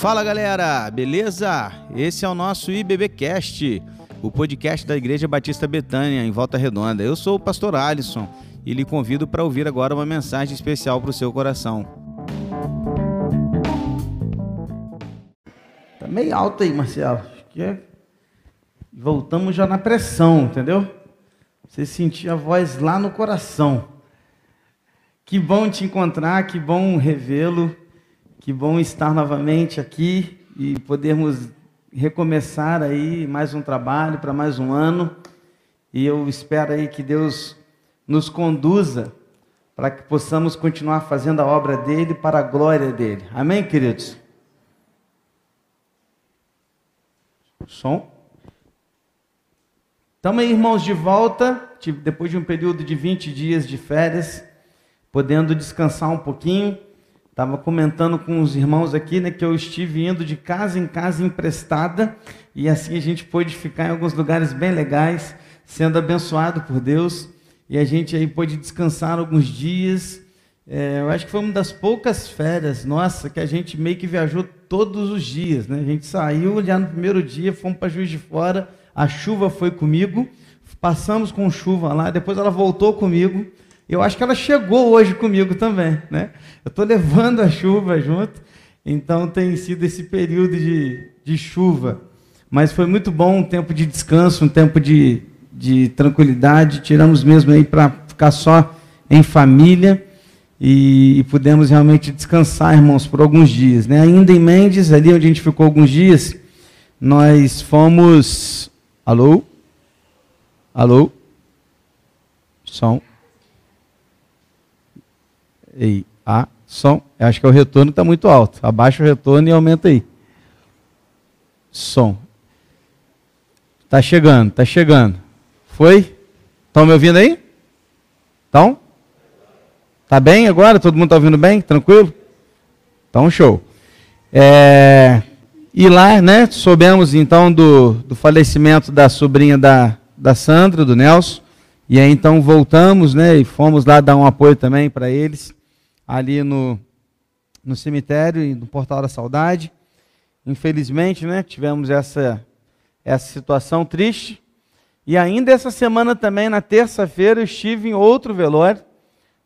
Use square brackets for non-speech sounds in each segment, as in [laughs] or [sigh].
Fala galera, beleza? Esse é o nosso IBBcast, o podcast da Igreja Batista Betânia, em Volta Redonda. Eu sou o pastor Alisson e lhe convido para ouvir agora uma mensagem especial para o seu coração. Tá meio alto aí, Marcelo. Que é... Voltamos já na pressão, entendeu? Você sentir a voz lá no coração. Que bom te encontrar, que bom revê-lo, que bom estar novamente aqui e podermos recomeçar aí mais um trabalho para mais um ano. E eu espero aí que Deus nos conduza para que possamos continuar fazendo a obra dele para a glória dele. Amém, queridos? Som. Estamos aí, irmãos, de volta, depois de um período de 20 dias de férias, podendo descansar um pouquinho. Estava comentando com os irmãos aqui né, que eu estive indo de casa em casa emprestada, e assim a gente pôde ficar em alguns lugares bem legais, sendo abençoado por Deus, e a gente aí pôde descansar alguns dias. É, eu acho que foi uma das poucas férias, nossa, que a gente meio que viajou todos os dias. Né? A gente saiu já no primeiro dia, fomos para Juiz de Fora a chuva foi comigo, passamos com chuva lá, depois ela voltou comigo. Eu acho que ela chegou hoje comigo também, né? Eu estou levando a chuva junto, então tem sido esse período de, de chuva. Mas foi muito bom, um tempo de descanso, um tempo de, de tranquilidade. Tiramos mesmo aí para ficar só em família e, e pudemos realmente descansar, irmãos, por alguns dias. Né? Ainda em Mendes, ali onde a gente ficou alguns dias, nós fomos Alô? Alô? Som. Ei, a, som. Eu acho que o retorno está muito alto. Abaixa o retorno e aumenta aí. Som. Tá chegando, tá chegando. Foi? Estão me ouvindo aí? Então? Tá bem agora? Todo mundo está ouvindo bem? Tranquilo? Então, show. É, e lá, né, soubemos então do, do falecimento da sobrinha da, da Sandra, do Nelson. E aí então voltamos, né, e fomos lá dar um apoio também para eles, ali no, no cemitério e no Portal da Saudade. Infelizmente, né, tivemos essa, essa situação triste. E ainda essa semana também, na terça-feira, eu estive em outro velório,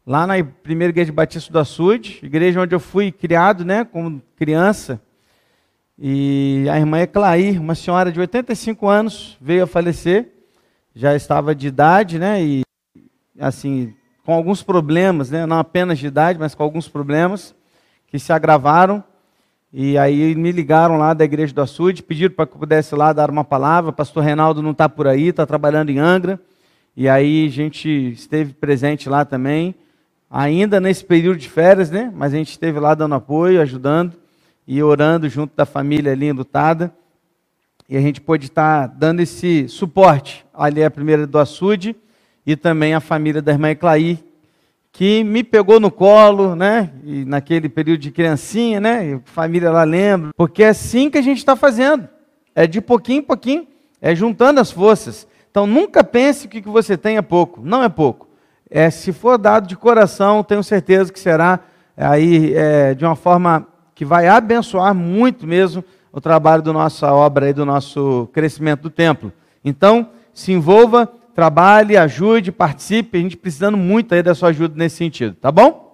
lá na primeira igreja Batista do Açude, igreja onde eu fui criado, né, como criança. E a irmã Eclair, uma senhora de 85 anos, veio a falecer, já estava de idade, né? E assim, com alguns problemas, né? Não apenas de idade, mas com alguns problemas que se agravaram. E aí me ligaram lá da igreja do Açude, pediram para que eu pudesse lá dar uma palavra. O pastor Reinaldo não está por aí, está trabalhando em Angra. E aí a gente esteve presente lá também, ainda nesse período de férias, né? Mas a gente esteve lá dando apoio, ajudando e orando junto da família ali enlutada. E a gente pôde estar dando esse suporte ali a primeira do açude e também a família da irmã Eclaí, que me pegou no colo, né? E naquele período de criancinha, né? Família lá lembra, porque é assim que a gente está fazendo. É de pouquinho em pouquinho, é juntando as forças. Então nunca pense que o que você tem é pouco. Não é pouco. É, se for dado de coração, tenho certeza que será aí é, de uma forma que vai abençoar muito mesmo o trabalho da nossa obra e do nosso crescimento do templo. Então, se envolva, trabalhe, ajude, participe, a gente precisando muito aí da sua ajuda nesse sentido, tá bom?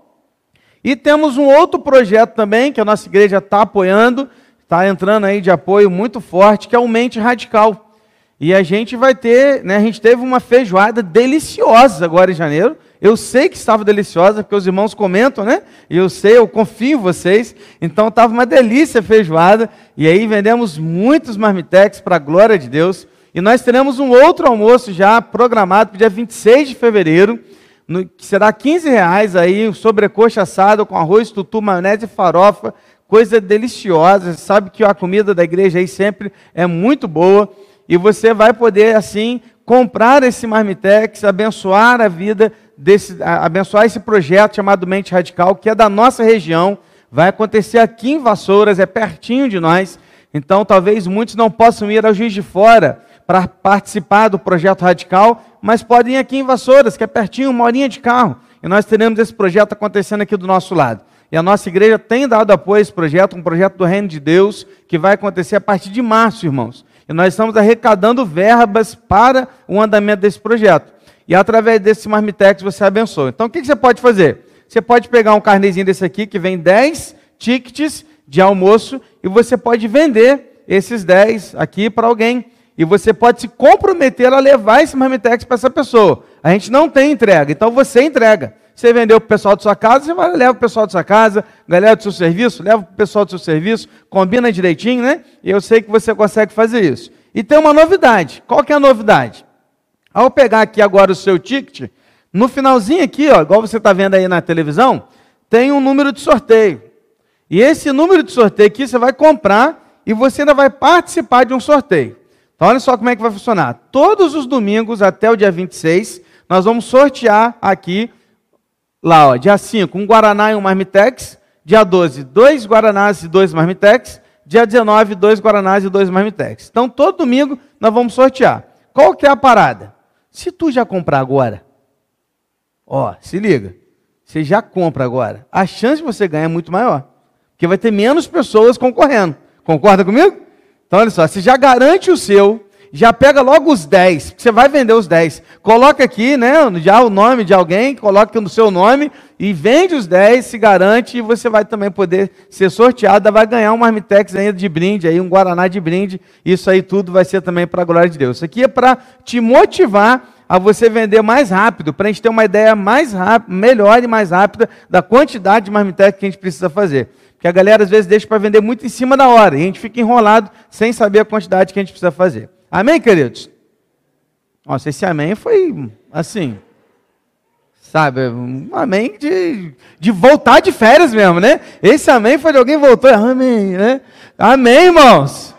E temos um outro projeto também que a nossa igreja está apoiando, está entrando aí de apoio muito forte, que é o Mente Radical. E a gente vai ter, né, a gente teve uma feijoada deliciosa agora em janeiro, eu sei que estava deliciosa, porque os irmãos comentam, né? E eu sei, eu confio em vocês. Então estava uma delícia a feijoada. E aí vendemos muitos marmitex para a glória de Deus. E nós teremos um outro almoço já programado para o dia 26 de fevereiro, no, que será 15 reais aí, sobrecoxa assada com arroz, tutu, maionese e farofa. Coisa deliciosa. Você sabe que a comida da igreja aí sempre é muito boa. E você vai poder, assim, comprar esse marmitex, abençoar a vida desse, abençoar esse projeto chamado Mente Radical, que é da nossa região, vai acontecer aqui em Vassouras, é pertinho de nós. Então, talvez muitos não possam ir ao Juiz de Fora para participar do projeto radical, mas podem ir aqui em Vassouras, que é pertinho, uma horinha de carro. e nós teremos esse projeto acontecendo aqui do nosso lado. E a nossa igreja tem dado apoio a esse projeto, um projeto do Reino de Deus, que vai acontecer a partir de março, irmãos. E nós estamos arrecadando verbas para o andamento desse projeto. E através desse Marmitex você abençoa. Então o que você pode fazer? Você pode pegar um carnezinho desse aqui, que vem 10 tickets de almoço, e você pode vender esses 10 aqui para alguém. E você pode se comprometer a levar esse Marmitex para essa pessoa. A gente não tem entrega, então você entrega. Você vendeu para o pessoal da sua casa, você vai, leva para o pessoal da sua casa, galera do seu serviço, leva para o pessoal do seu serviço, combina direitinho, né? E eu sei que você consegue fazer isso. E tem uma novidade. Qual que é a novidade? Ao pegar aqui agora o seu ticket, no finalzinho aqui, ó, igual você está vendo aí na televisão, tem um número de sorteio. E esse número de sorteio aqui você vai comprar e você ainda vai participar de um sorteio. Então olha só como é que vai funcionar. Todos os domingos até o dia 26, nós vamos sortear aqui lá, ó, dia 5, um Guaraná e um Marmitex. Dia 12, dois Guaranás e dois Marmitex. Dia 19, dois Guaranás e dois Marmitex. Então, todo domingo nós vamos sortear. Qual que é a parada? Se tu já comprar agora, ó, se liga. Você já compra agora. A chance de você ganhar é muito maior. Porque vai ter menos pessoas concorrendo. Concorda comigo? Então, olha só, você já garante o seu, já pega logo os 10, você vai vender os 10. Coloca aqui, né, já o nome de alguém, coloca no seu nome e vende os 10, se garante e você vai também poder ser sorteado, vai ganhar um Marmitex ainda de brinde aí, um Guaraná de brinde. Isso aí tudo vai ser também para a glória de Deus. Isso aqui é para te motivar a você vender mais rápido, para a gente ter uma ideia mais rápida, melhor e mais rápida da quantidade de Marmitex que a gente precisa fazer. Porque a galera às vezes deixa para vender muito em cima da hora e a gente fica enrolado sem saber a quantidade que a gente precisa fazer. Amém, queridos? Nossa, esse amém foi assim, sabe, um amém de, de voltar de férias mesmo, né? Esse amém foi de alguém voltou, amém, né? Amém, irmãos?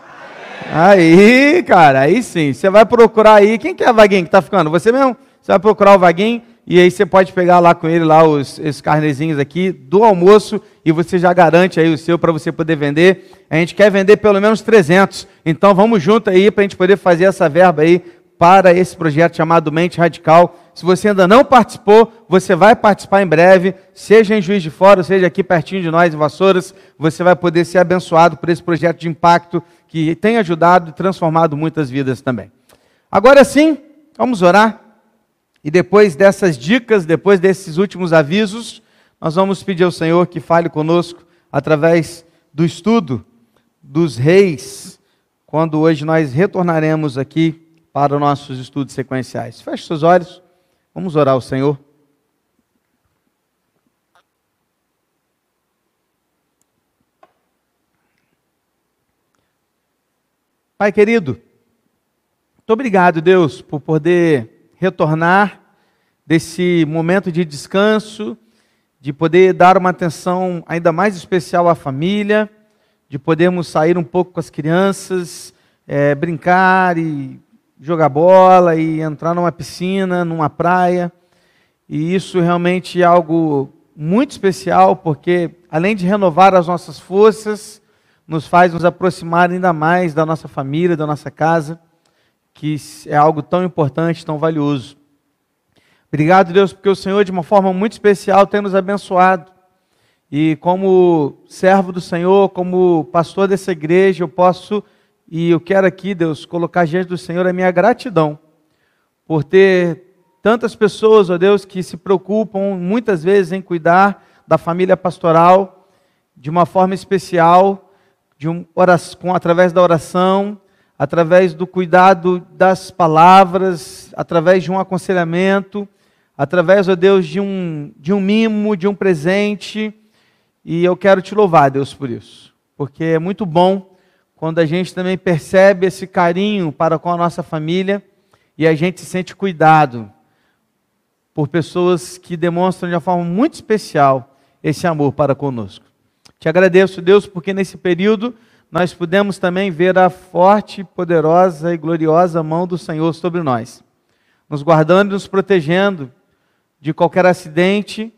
Aí, cara, aí sim, você vai procurar aí, quem que é a Vaguinho que está ficando? Você mesmo? Você vai procurar o Vaguinho e aí você pode pegar lá com ele lá os, esses carnezinhos aqui do almoço e você já garante aí o seu para você poder vender. A gente quer vender pelo menos 300. Então vamos junto aí para a gente poder fazer essa verba aí para esse projeto chamado Mente Radical. Se você ainda não participou, você vai participar em breve, seja em Juiz de Fora, seja aqui pertinho de nós, em Vassouras, você vai poder ser abençoado por esse projeto de impacto que tem ajudado e transformado muitas vidas também. Agora sim, vamos orar. E depois dessas dicas, depois desses últimos avisos, nós vamos pedir ao Senhor que fale conosco através do estudo dos reis, quando hoje nós retornaremos aqui para os nossos estudos sequenciais. Feche seus olhos, vamos orar ao Senhor. Pai querido, muito obrigado, Deus, por poder retornar desse momento de descanso de poder dar uma atenção ainda mais especial à família, de podermos sair um pouco com as crianças, é, brincar e jogar bola e entrar numa piscina, numa praia. E isso realmente é algo muito especial, porque além de renovar as nossas forças, nos faz nos aproximar ainda mais da nossa família, da nossa casa, que é algo tão importante, tão valioso. Obrigado, Deus, porque o Senhor, de uma forma muito especial, tem nos abençoado. E como servo do Senhor, como pastor dessa igreja, eu posso e eu quero aqui, Deus, colocar diante do Senhor a minha gratidão por ter tantas pessoas, ó Deus, que se preocupam muitas vezes em cuidar da família pastoral de uma forma especial, de um com, através da oração, através do cuidado das palavras, através de um aconselhamento através, ó Deus, de um, de um mimo, de um presente. E eu quero te louvar, Deus, por isso. Porque é muito bom quando a gente também percebe esse carinho para com a nossa família e a gente se sente cuidado por pessoas que demonstram de uma forma muito especial esse amor para conosco. Te agradeço, Deus, porque nesse período nós pudemos também ver a forte, poderosa e gloriosa mão do Senhor sobre nós, nos guardando e nos protegendo de qualquer acidente,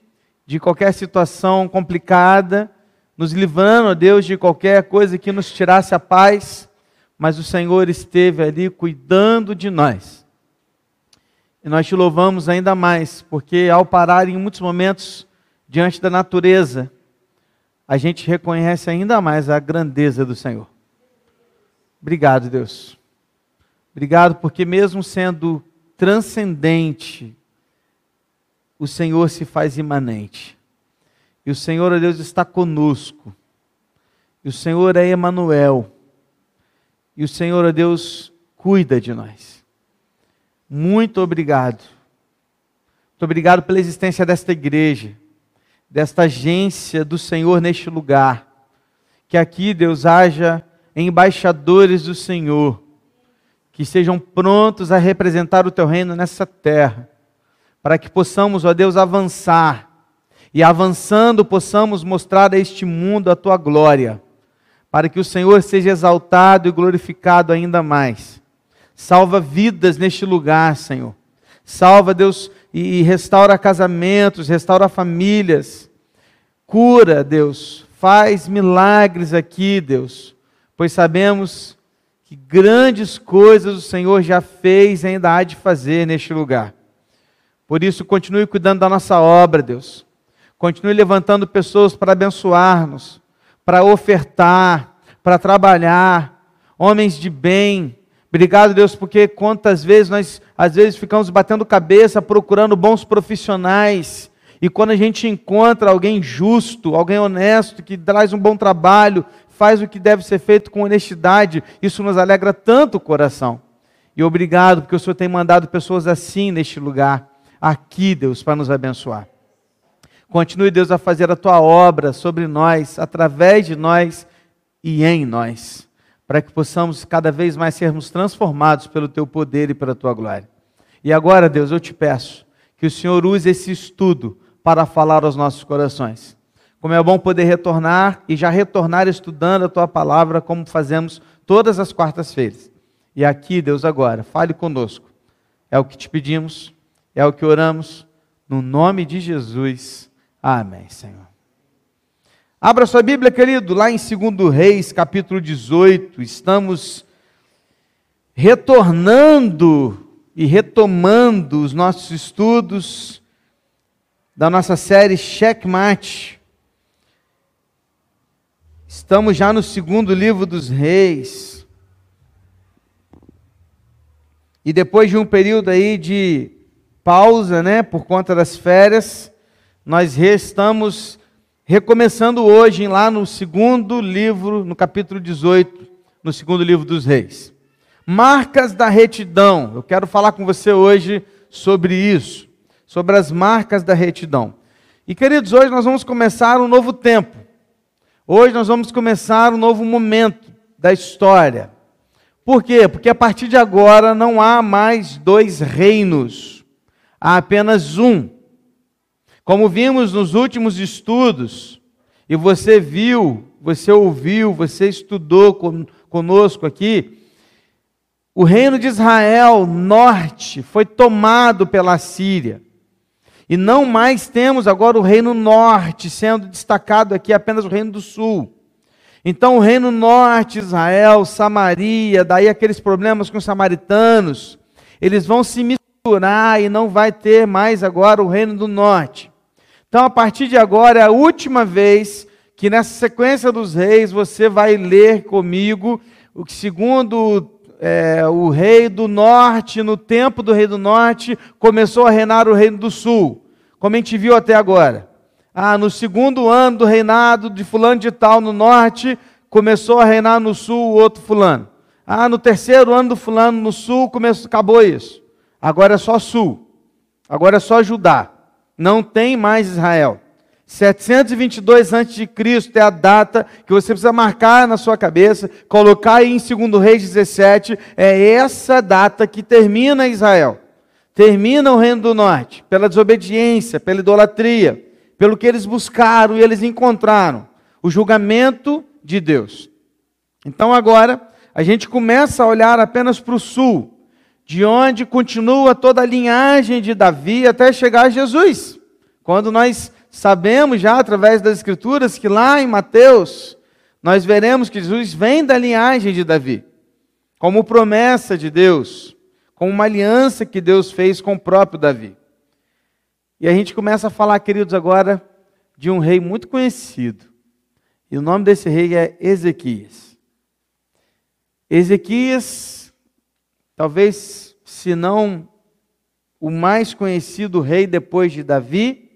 de qualquer situação complicada, nos livrando, ó Deus, de qualquer coisa que nos tirasse a paz, mas o Senhor esteve ali cuidando de nós. E nós te louvamos ainda mais, porque ao parar em muitos momentos diante da natureza, a gente reconhece ainda mais a grandeza do Senhor. Obrigado, Deus. Obrigado porque, mesmo sendo transcendente, o Senhor se faz imanente. E o Senhor, ó Deus, está conosco. E o Senhor é Emanuel. E o Senhor, ó Deus, cuida de nós. Muito obrigado. Muito obrigado pela existência desta igreja, desta agência do Senhor neste lugar. Que aqui, Deus, haja embaixadores do Senhor, que sejam prontos a representar o teu reino nessa terra, para que possamos, ó Deus, avançar e avançando possamos mostrar a este mundo a tua glória, para que o Senhor seja exaltado e glorificado ainda mais. Salva vidas neste lugar, Senhor. Salva, Deus, e restaura casamentos, restaura famílias. Cura, Deus. Faz milagres aqui, Deus. Pois sabemos que grandes coisas o Senhor já fez e ainda há de fazer neste lugar. Por isso, continue cuidando da nossa obra, Deus. Continue levantando pessoas para abençoar-nos, para ofertar, para trabalhar, homens de bem. Obrigado, Deus, porque quantas vezes nós, às vezes, ficamos batendo cabeça procurando bons profissionais. E quando a gente encontra alguém justo, alguém honesto, que traz um bom trabalho, faz o que deve ser feito com honestidade, isso nos alegra tanto o coração. E obrigado, porque o Senhor tem mandado pessoas assim neste lugar, aqui, Deus, para nos abençoar. Continue, Deus, a fazer a tua obra sobre nós, através de nós e em nós, para que possamos cada vez mais sermos transformados pelo teu poder e pela tua glória. E agora, Deus, eu te peço que o Senhor use esse estudo para falar aos nossos corações. Como é bom poder retornar e já retornar estudando a tua palavra, como fazemos todas as quartas-feiras. E aqui, Deus, agora, fale conosco. É o que te pedimos, é o que oramos, no nome de Jesus. Amém, Senhor. Abra sua Bíblia, querido, lá em 2 Reis, capítulo 18. Estamos retornando e retomando os nossos estudos da nossa série Checkmate. Estamos já no segundo livro dos Reis. E depois de um período aí de pausa, né, por conta das férias, nós estamos recomeçando hoje lá no segundo livro, no capítulo 18, no segundo livro dos Reis. Marcas da retidão. Eu quero falar com você hoje sobre isso, sobre as marcas da retidão. E queridos, hoje nós vamos começar um novo tempo. Hoje nós vamos começar um novo momento da história. Por quê? Porque a partir de agora não há mais dois reinos, há apenas um. Como vimos nos últimos estudos, e você viu, você ouviu, você estudou conosco aqui, o reino de Israel norte foi tomado pela Síria. E não mais temos agora o reino norte sendo destacado aqui apenas o reino do sul. Então o reino norte, Israel, Samaria, daí aqueles problemas com os samaritanos, eles vão se misturar e não vai ter mais agora o reino do norte. Então, a partir de agora, é a última vez que nessa sequência dos reis você vai ler comigo o que, segundo é, o rei do norte, no tempo do rei do norte, começou a reinar o reino do sul, como a gente viu até agora. Ah, no segundo ano do reinado de fulano de tal no norte, começou a reinar no sul o outro fulano. Ah, no terceiro ano do fulano no sul, começou, acabou isso. Agora é só sul. Agora é só Judá não tem mais Israel. 722 a.C. é a data que você precisa marcar na sua cabeça, colocar aí em 2 Reis 17, é essa data que termina Israel. Termina o reino do norte, pela desobediência, pela idolatria, pelo que eles buscaram e eles encontraram, o julgamento de Deus. Então agora, a gente começa a olhar apenas para o sul, de onde continua toda a linhagem de Davi até chegar a Jesus. Quando nós sabemos já através das Escrituras que lá em Mateus, nós veremos que Jesus vem da linhagem de Davi, como promessa de Deus, como uma aliança que Deus fez com o próprio Davi. E a gente começa a falar, queridos, agora de um rei muito conhecido. E o nome desse rei é Ezequias. Ezequias, talvez, se não o mais conhecido rei depois de Davi,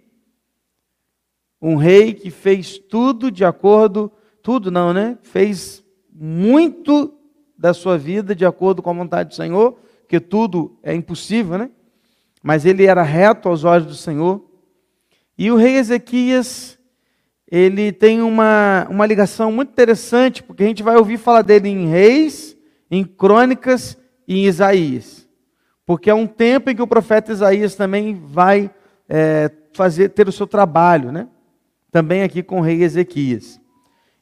um rei que fez tudo de acordo, tudo não, né? Fez muito da sua vida de acordo com a vontade do Senhor, porque tudo é impossível, né? Mas ele era reto aos olhos do Senhor. E o rei Ezequias, ele tem uma, uma ligação muito interessante, porque a gente vai ouvir falar dele em Reis, em Crônicas e em Isaías. Porque é um tempo em que o profeta Isaías também vai é, fazer ter o seu trabalho, né? Também aqui com o rei Ezequias.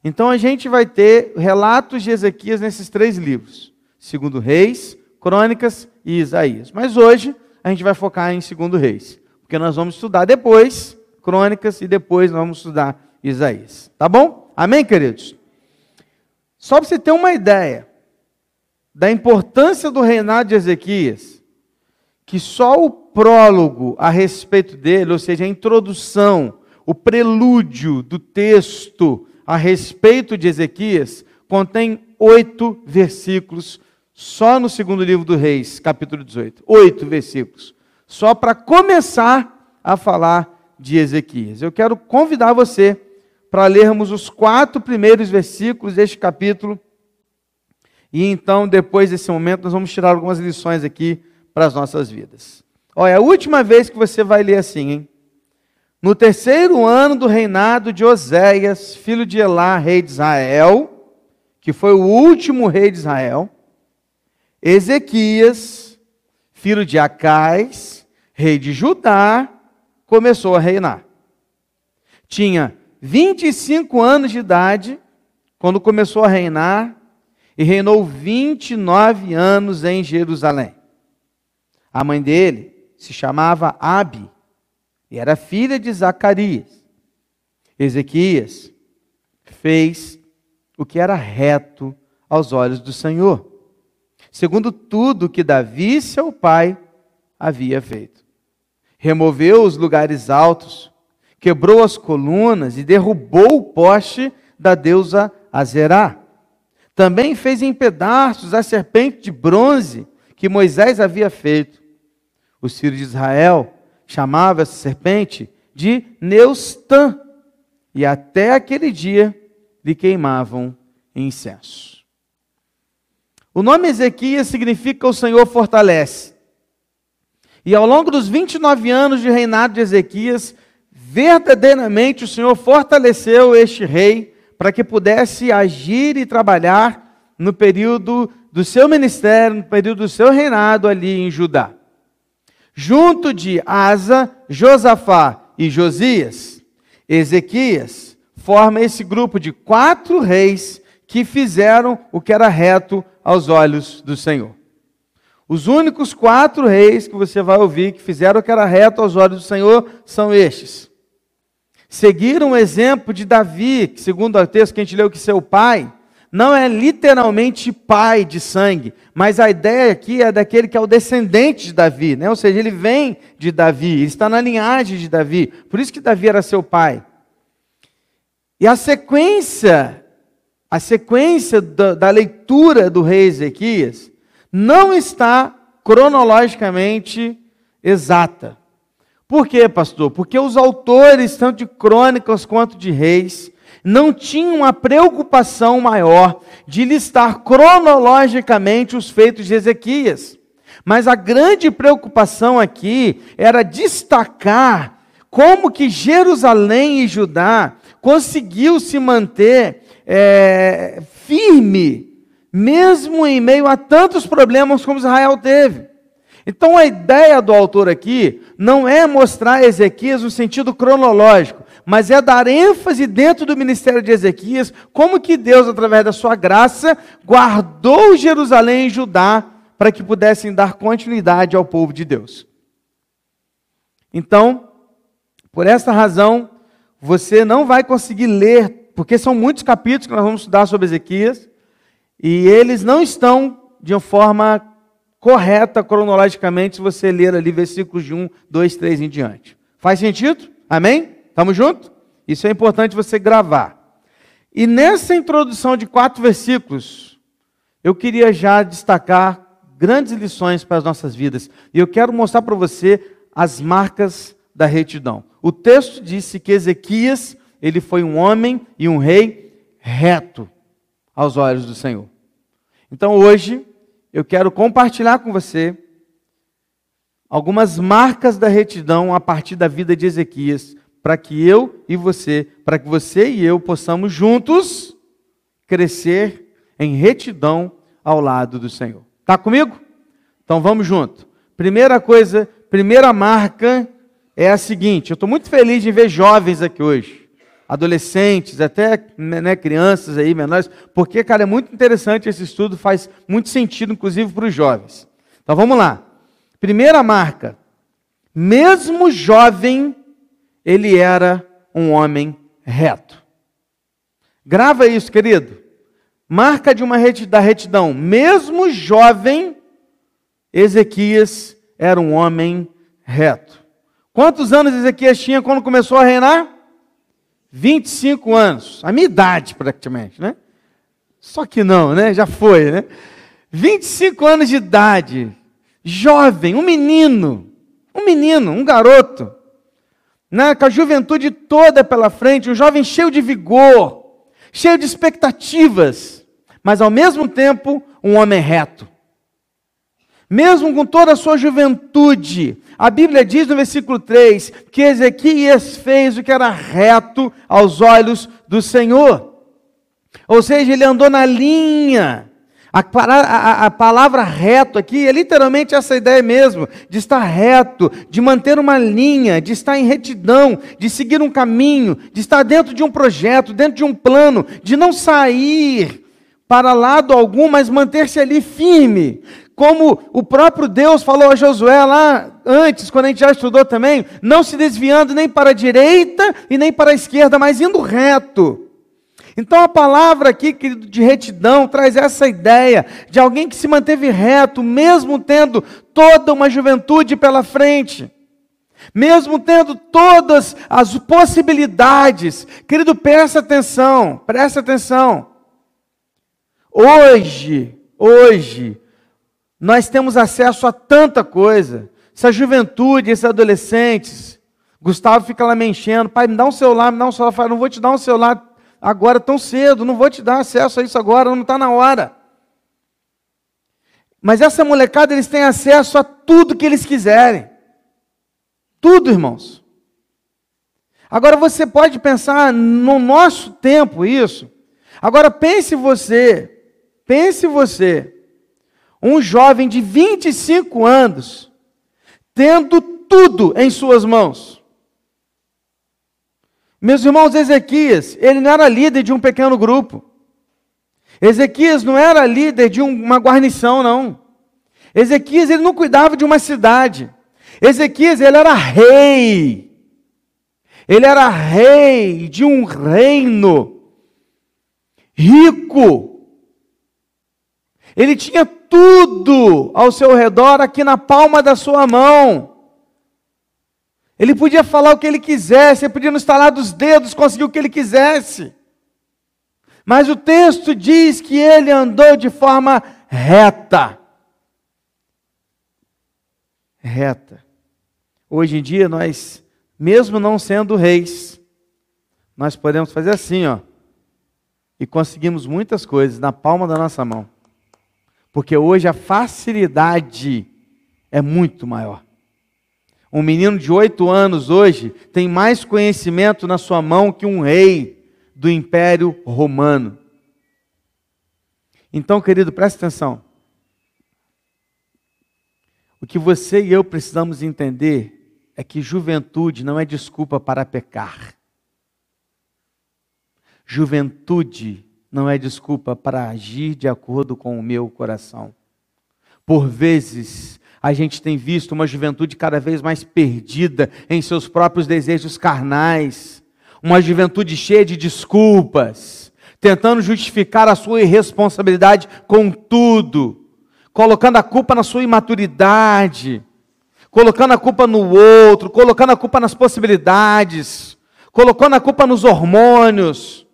Então a gente vai ter relatos de Ezequias nesses três livros: segundo Reis, Crônicas e Isaías. Mas hoje a gente vai focar em segundo Reis, porque nós vamos estudar depois Crônicas e depois nós vamos estudar Isaías. Tá bom? Amém, queridos? Só para você ter uma ideia da importância do reinado de Ezequias, que só o prólogo a respeito dele, ou seja, a introdução, o prelúdio do texto a respeito de Ezequias contém oito versículos, só no segundo livro do Reis, capítulo 18. Oito versículos. Só para começar a falar de Ezequias. Eu quero convidar você para lermos os quatro primeiros versículos deste capítulo. E então, depois desse momento, nós vamos tirar algumas lições aqui para as nossas vidas. Olha, é a última vez que você vai ler assim, hein? No terceiro ano do reinado de Oséias, filho de Elá, rei de Israel, que foi o último rei de Israel, Ezequias, filho de Acais, rei de Judá, começou a reinar. Tinha 25 anos de idade quando começou a reinar e reinou 29 anos em Jerusalém. A mãe dele se chamava Abi e era filha de Zacarias. Ezequias fez o que era reto aos olhos do Senhor, segundo tudo que Davi, seu pai, havia feito. Removeu os lugares altos, quebrou as colunas e derrubou o poste da deusa Azerá. Também fez em pedaços a serpente de bronze que Moisés havia feito. Os filhos de Israel chamava essa serpente de Neustã, e até aquele dia lhe queimavam incenso. O nome Ezequias significa o Senhor fortalece. E ao longo dos 29 anos de reinado de Ezequias, verdadeiramente o Senhor fortaleceu este rei para que pudesse agir e trabalhar no período do seu ministério, no período do seu reinado ali em Judá. Junto de Asa, Josafá e Josias, Ezequias forma esse grupo de quatro reis que fizeram o que era reto aos olhos do Senhor. Os únicos quatro reis que você vai ouvir que fizeram o que era reto aos olhos do Senhor são estes. Seguiram o exemplo de Davi, que segundo o texto que a gente leu que seu pai, não é literalmente pai de sangue, mas a ideia aqui é daquele que é o descendente de Davi, né? ou seja, ele vem de Davi, ele está na linhagem de Davi, por isso que Davi era seu pai. E a sequência, a sequência da, da leitura do rei Ezequias não está cronologicamente exata. Por quê, pastor? Porque os autores, tanto de crônicas quanto de reis, não tinham a preocupação maior de listar cronologicamente os feitos de Ezequias. Mas a grande preocupação aqui era destacar como que Jerusalém e Judá conseguiu se manter é, firme, mesmo em meio a tantos problemas como Israel teve. Então a ideia do autor aqui não é mostrar Ezequias no sentido cronológico, mas é dar ênfase dentro do ministério de Ezequias, como que Deus, através da sua graça, guardou Jerusalém e Judá para que pudessem dar continuidade ao povo de Deus. Então, por essa razão, você não vai conseguir ler, porque são muitos capítulos que nós vamos estudar sobre Ezequias, e eles não estão de uma forma correta cronologicamente se você ler ali versículos de 1, 2, 3 em diante. Faz sentido? Amém? Estamos juntos? Isso é importante você gravar. E nessa introdução de quatro versículos, eu queria já destacar grandes lições para as nossas vidas. E eu quero mostrar para você as marcas da retidão. O texto disse que Ezequias, ele foi um homem e um rei reto aos olhos do Senhor. Então hoje eu quero compartilhar com você algumas marcas da retidão a partir da vida de Ezequias, para que eu e você, para que você e eu possamos juntos crescer em retidão ao lado do Senhor. Tá comigo? Então vamos junto. Primeira coisa, primeira marca é a seguinte: eu estou muito feliz de ver jovens aqui hoje, adolescentes, até né, crianças aí menores, porque, cara, é muito interessante esse estudo, faz muito sentido, inclusive, para os jovens. Então vamos lá. Primeira marca: mesmo jovem, ele era um homem reto. Grava isso, querido. Marca de uma rede da retidão. Mesmo jovem, Ezequias era um homem reto. Quantos anos Ezequias tinha quando começou a reinar? 25 anos. A minha idade, praticamente, né? Só que não, né? Já foi, né? 25 anos de idade. Jovem, um menino. Um menino, um garoto né, com a juventude toda pela frente, um jovem cheio de vigor, cheio de expectativas, mas ao mesmo tempo um homem reto. Mesmo com toda a sua juventude, a Bíblia diz no versículo 3 que Ezequias fez o que era reto aos olhos do Senhor. Ou seja, ele andou na linha a, a, a, palavra reto aqui é literalmente essa ideia mesmo, de estar reto, de manter uma linha, de estar em retidão, de seguir um caminho, de estar dentro de um projeto, dentro de um plano, de não sair para lado algum, mas manter-se ali firme. Como o próprio Deus falou a Josué lá antes, quando a gente já estudou também, não se desviando nem para a direita e nem para a esquerda, mas indo reto. Então a palavra aqui de retidão traz essa ideia de alguém que se manteve reto, mesmo tendo toda uma juventude pela frente, mesmo tendo todas as possibilidades. Querido, presta atenção, presta atenção. Hoje, hoje, nós temos acesso a tanta coisa. Essa juventude, esses adolescentes, Gustavo fica lá me enchendo, pai, me dá um celular, me dá um celular, eu não vou te dar um celular agora tão cedo, não vou te dar acesso a isso agora, não está na hora. Mas essa molecada, eles têm acesso a tudo que eles quiserem. Tudo, irmãos. Agora você pode pensar no nosso tempo isso. Agora pense você, pense você, um jovem de 25 anos, tendo tudo em suas mãos. Meus irmãos, Ezequias, ele não era líder de um pequeno grupo. Ezequias não era líder de uma guarnição, não. Ezequias, ele não cuidava de uma cidade. Ezequias, ele era rei. Ele era rei de um reino rico. Ele tinha tudo ao seu redor aqui na palma da sua mão. Ele podia falar o que ele quisesse, ele podia no estalar dos dedos conseguir o que ele quisesse. Mas o texto diz que ele andou de forma reta. Reta. Hoje em dia, nós, mesmo não sendo reis, nós podemos fazer assim, ó, e conseguimos muitas coisas na palma da nossa mão. Porque hoje a facilidade é muito maior. Um menino de oito anos hoje tem mais conhecimento na sua mão que um rei do Império Romano. Então, querido, preste atenção. O que você e eu precisamos entender é que juventude não é desculpa para pecar. Juventude não é desculpa para agir de acordo com o meu coração. Por vezes, a gente tem visto uma juventude cada vez mais perdida em seus próprios desejos carnais, uma juventude cheia de desculpas, tentando justificar a sua irresponsabilidade com tudo, colocando a culpa na sua imaturidade, colocando a culpa no outro, colocando a culpa nas possibilidades, colocando a culpa nos hormônios,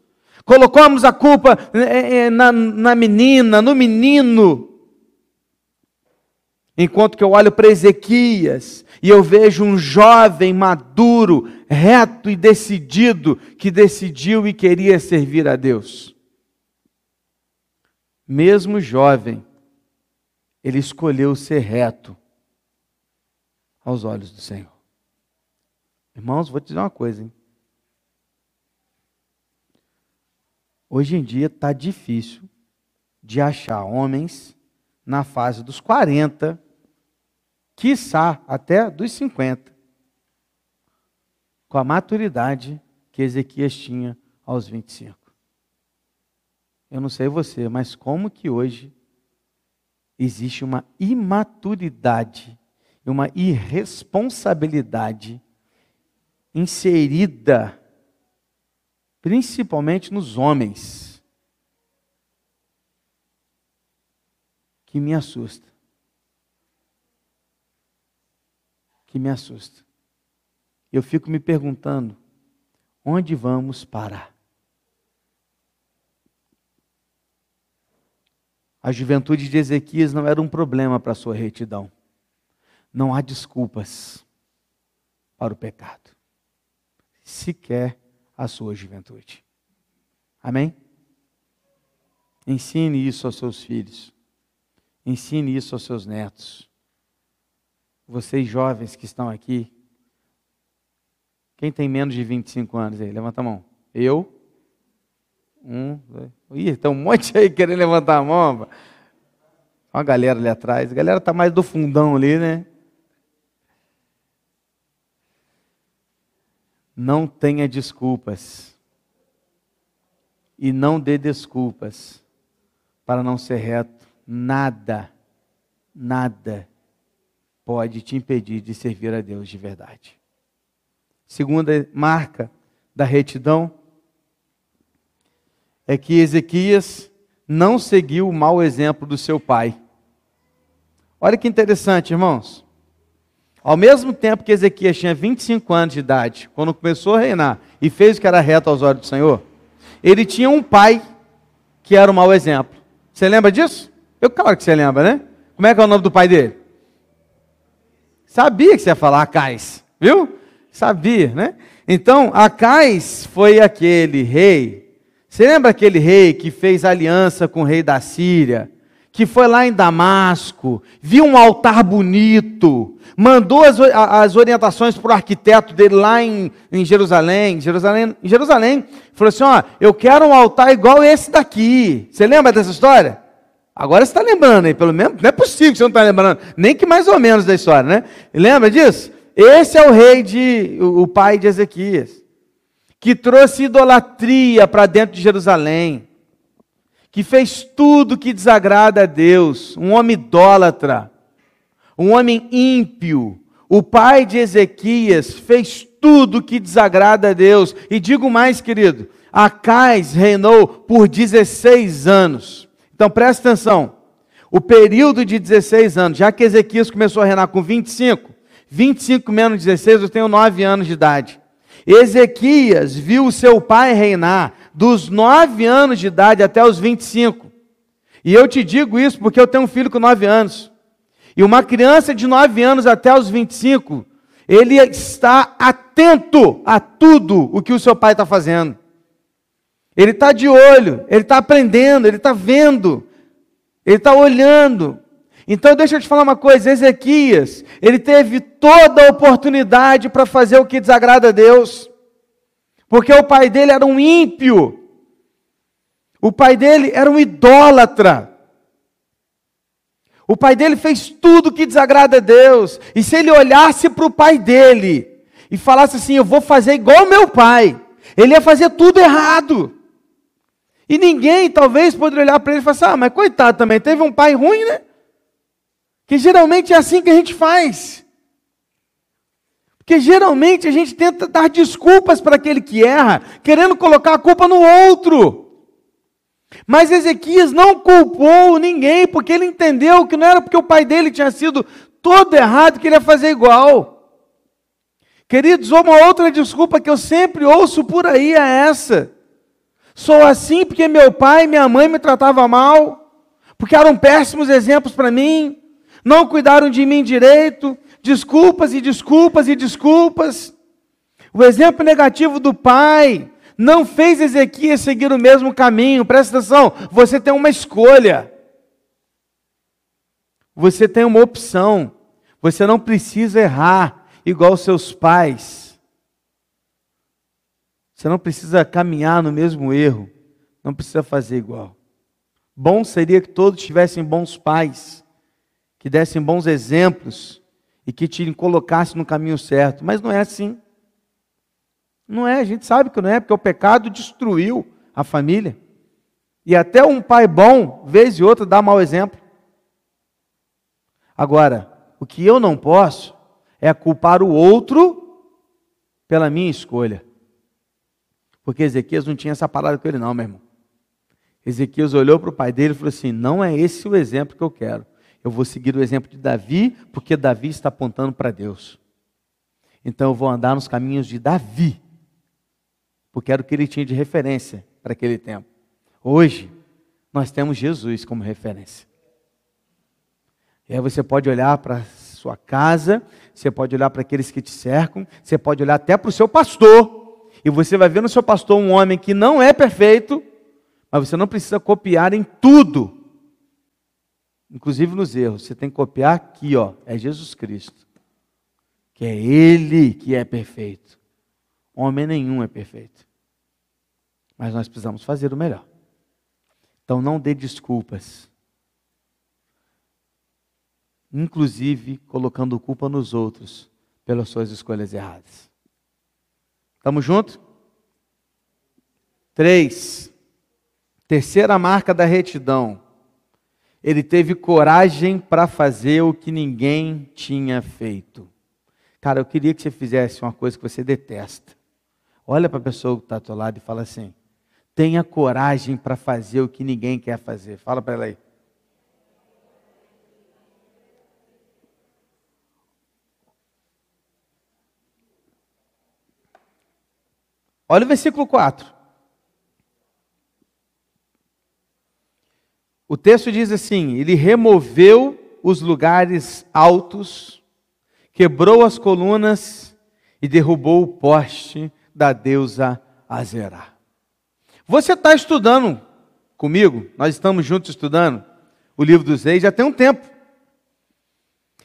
colocamos a culpa eh, eh, na, na menina, no menino. Enquanto que eu olho para Ezequias e eu vejo um jovem maduro, reto e decidido, que decidiu e queria servir a Deus. Mesmo jovem, ele escolheu ser reto aos olhos do Senhor. Irmãos, vou te dizer uma coisa, hein? Hoje em dia está difícil de achar homens na fase dos 40, quiçá até dos 50, com a maturidade que Ezequias tinha aos 25. Eu não sei você, mas como que hoje existe uma imaturidade uma irresponsabilidade inserida, principalmente nos homens, que me assusta. Que me assusta. Eu fico me perguntando: onde vamos parar? A juventude de Ezequias não era um problema para a sua retidão. Não há desculpas para o pecado, sequer a sua juventude. Amém? Ensine isso aos seus filhos, ensine isso aos seus netos. Vocês jovens que estão aqui, quem tem menos de 25 anos aí? Levanta a mão. Eu, um, dois. Ih, tem um monte aí querendo levantar a mão. Olha a galera ali atrás. A galera está mais do fundão ali, né? Não tenha desculpas. E não dê desculpas para não ser reto. Nada, nada pode te impedir de servir a Deus de verdade. Segunda marca da retidão é que Ezequias não seguiu o mau exemplo do seu pai. Olha que interessante, irmãos. Ao mesmo tempo que Ezequias tinha 25 anos de idade, quando começou a reinar e fez o que era reto aos olhos do Senhor, ele tinha um pai que era um mau exemplo. Você lembra disso? Eu, claro que você lembra, né? Como é que é o nome do pai dele? Sabia que você ia falar Acais, viu? Sabia, né? Então, Acais foi aquele rei você lembra aquele rei que fez aliança com o rei da Síria? Que foi lá em Damasco, viu um altar bonito, mandou as, as orientações para o arquiteto dele lá em, em Jerusalém, Jerusalém, em Jerusalém, falou assim: ó, eu quero um altar igual esse daqui. Você lembra dessa história? Agora você está lembrando aí, pelo menos, não é possível que você não está lembrando, nem que mais ou menos da história, né? Lembra disso? Esse é o rei de, o, o pai de Ezequias que trouxe idolatria para dentro de Jerusalém, que fez tudo que desagrada a Deus, um homem idólatra, um homem ímpio. O pai de Ezequias fez tudo que desagrada a Deus. E digo mais, querido, Acais reinou por 16 anos. Então presta atenção. O período de 16 anos, já que Ezequias começou a reinar com 25, 25 menos 16, eu tenho 9 anos de idade. Ezequias viu seu pai reinar dos nove anos de idade até os 25. E eu te digo isso porque eu tenho um filho com nove anos. E uma criança de nove anos até os 25, ele está atento a tudo o que o seu pai está fazendo. Ele está de olho, ele está aprendendo, ele está vendo, ele está olhando. Então deixa eu te falar uma coisa, Ezequias, ele teve toda a oportunidade para fazer o que desagrada a Deus. Porque o pai dele era um ímpio. O pai dele era um idólatra. O pai dele fez tudo que desagrada a Deus. E se ele olhasse para o pai dele e falasse assim: Eu vou fazer igual meu pai, ele ia fazer tudo errado. E ninguém talvez poderia olhar para ele e falar assim: Ah, mas coitado também, teve um pai ruim, né? Que geralmente é assim que a gente faz. Porque geralmente a gente tenta dar desculpas para aquele que erra, querendo colocar a culpa no outro. Mas Ezequias não culpou ninguém, porque ele entendeu que não era porque o pai dele tinha sido todo errado que ele ia fazer igual. Queridos, uma outra desculpa que eu sempre ouço por aí é essa. Sou assim porque meu pai e minha mãe me tratavam mal, porque eram péssimos exemplos para mim, não cuidaram de mim direito, desculpas e desculpas e desculpas. O exemplo negativo do pai não fez Ezequias seguir o mesmo caminho. Presta atenção, você tem uma escolha. Você tem uma opção. Você não precisa errar igual seus pais. Você não precisa caminhar no mesmo erro. Não precisa fazer igual. Bom seria que todos tivessem bons pais, que dessem bons exemplos e que te colocassem no caminho certo. Mas não é assim. Não é, a gente sabe que não é, porque o pecado destruiu a família. E até um pai bom, vez e outra, dá mau exemplo. Agora, o que eu não posso é culpar o outro pela minha escolha. Porque Ezequias não tinha essa palavra com ele, não, meu irmão. Ezequias olhou para o pai dele e falou assim: Não é esse o exemplo que eu quero. Eu vou seguir o exemplo de Davi, porque Davi está apontando para Deus. Então eu vou andar nos caminhos de Davi porque era o que ele tinha de referência para aquele tempo. Hoje, nós temos Jesus como referência. E aí você pode olhar para sua casa, você pode olhar para aqueles que te cercam, você pode olhar até para o seu pastor, e você vai ver no seu pastor um homem que não é perfeito, mas você não precisa copiar em tudo, inclusive nos erros. Você tem que copiar aqui, ó, é Jesus Cristo, que é Ele que é perfeito. Homem nenhum é perfeito. Mas nós precisamos fazer o melhor. Então não dê desculpas. Inclusive colocando culpa nos outros pelas suas escolhas erradas. Estamos juntos? Três. Terceira marca da retidão. Ele teve coragem para fazer o que ninguém tinha feito. Cara, eu queria que você fizesse uma coisa que você detesta. Olha para a pessoa que está ao teu lado e fala assim: tenha coragem para fazer o que ninguém quer fazer. Fala para ela aí. Olha o versículo 4. O texto diz assim: Ele removeu os lugares altos, quebrou as colunas e derrubou o poste da deusa Azerá. Você está estudando comigo, nós estamos juntos estudando o livro dos reis já tem um tempo.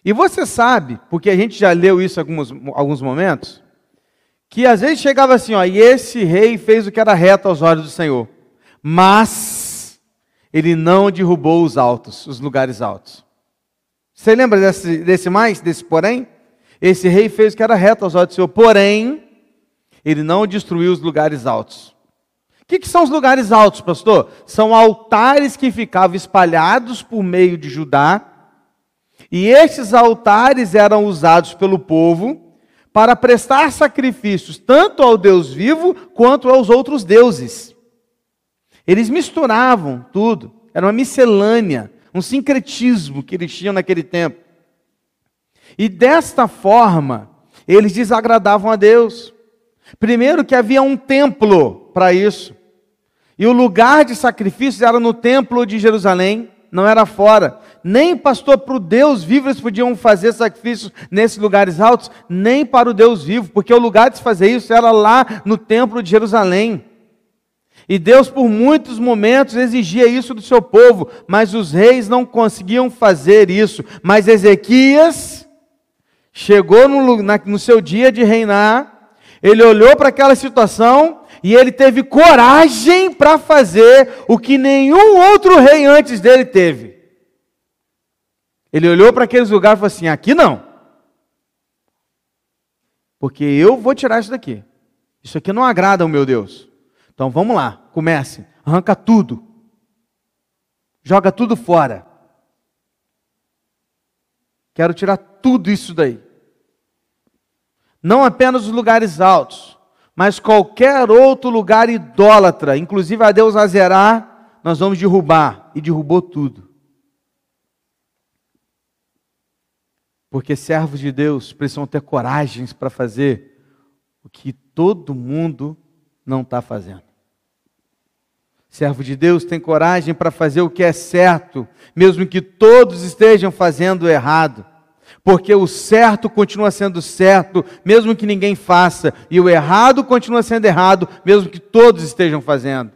E você sabe, porque a gente já leu isso alguns, alguns momentos, que às vezes chegava assim, ó, e esse rei fez o que era reto aos olhos do Senhor, mas ele não derrubou os altos, os lugares altos. Você lembra desse, desse mais, desse porém? Esse rei fez o que era reto aos olhos do Senhor, porém, ele não destruiu os lugares altos. O que, que, são os lugares altos, pastor? São altares que ficavam espalhados por meio de Judá, e estes altares eram usados pelo povo para prestar sacrifícios tanto ao Deus vivo quanto aos outros deuses. Eles misturavam tudo, era uma miscelânea, um sincretismo que eles tinham naquele tempo. E desta forma, eles desagradavam a Deus. Primeiro, que havia um templo para isso. E o lugar de sacrifícios era no templo de Jerusalém, não era fora. Nem pastor para o Deus vivo eles podiam fazer sacrifícios nesses lugares altos, nem para o Deus vivo, porque o lugar de se fazer isso era lá no templo de Jerusalém. E Deus, por muitos momentos, exigia isso do seu povo, mas os reis não conseguiam fazer isso. Mas Ezequias chegou no, no seu dia de reinar, ele olhou para aquela situação e ele teve coragem para fazer o que nenhum outro rei antes dele teve. Ele olhou para aqueles lugares e falou assim: aqui não. Porque eu vou tirar isso daqui. Isso aqui não agrada ao meu Deus. Então vamos lá, comece, arranca tudo. Joga tudo fora. Quero tirar tudo isso daí não apenas os lugares altos, mas qualquer outro lugar idólatra, inclusive a Deus Azerá, nós vamos derrubar. E derrubou tudo. Porque servos de Deus precisam ter coragens para fazer o que todo mundo não está fazendo. Servo de Deus tem coragem para fazer o que é certo, mesmo que todos estejam fazendo errado. Porque o certo continua sendo certo, mesmo que ninguém faça, e o errado continua sendo errado, mesmo que todos estejam fazendo.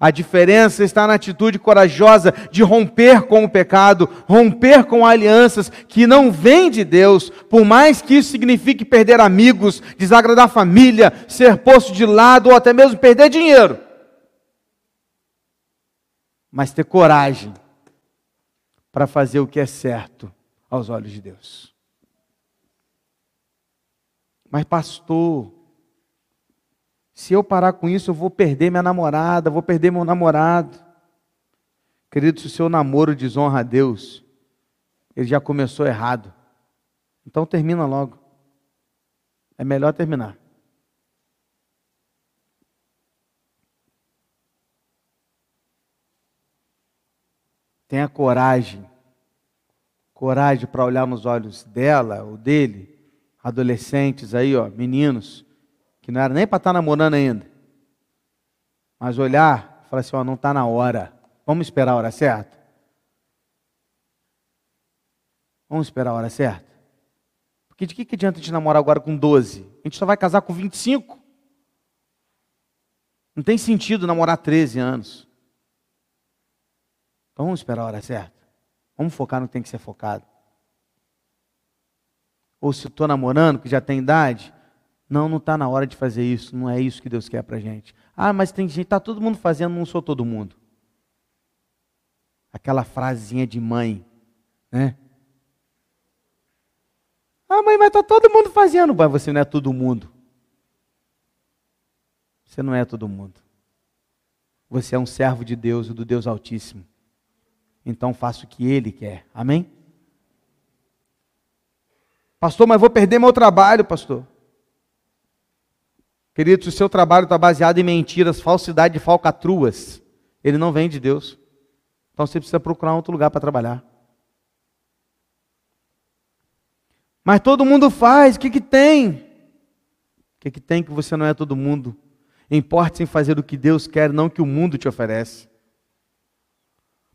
A diferença está na atitude corajosa de romper com o pecado, romper com alianças que não vêm de Deus, por mais que isso signifique perder amigos, desagradar família, ser posto de lado ou até mesmo perder dinheiro. Mas ter coragem para fazer o que é certo aos olhos de Deus. Mas, pastor, se eu parar com isso, eu vou perder minha namorada, vou perder meu namorado. Querido, se o seu namoro desonra a Deus, ele já começou errado. Então termina logo. É melhor terminar. Tenha coragem coragem para olhar nos olhos dela ou dele, adolescentes aí, ó, meninos, que não era nem para estar tá namorando ainda, mas olhar e falar assim: ó, não está na hora, vamos esperar a hora certa. Vamos esperar a hora certa. Porque de que, que adianta a gente namorar agora com 12? A gente só vai casar com 25. Não tem sentido namorar 13 anos. Então vamos esperar a hora certa. Vamos focar no que tem que ser focado. Ou se estou namorando, que já tem idade, não, não está na hora de fazer isso, não é isso que Deus quer para gente. Ah, mas tem gente, está todo mundo fazendo, não sou todo mundo. Aquela frasezinha de mãe, né? Ah, mãe, mas está todo mundo fazendo. Mas você não é todo mundo. Você não é todo mundo. Você é um servo de Deus, do Deus Altíssimo então faço o que Ele quer. Amém? Pastor, mas vou perder meu trabalho, pastor. Querido, se o seu trabalho está baseado em mentiras, falsidade e falcatruas, ele não vem de Deus. Então você precisa procurar outro lugar para trabalhar. Mas todo mundo faz, o que, que tem? O que, que tem que você não é todo mundo? Importe em fazer o que Deus quer, não o que o mundo te oferece.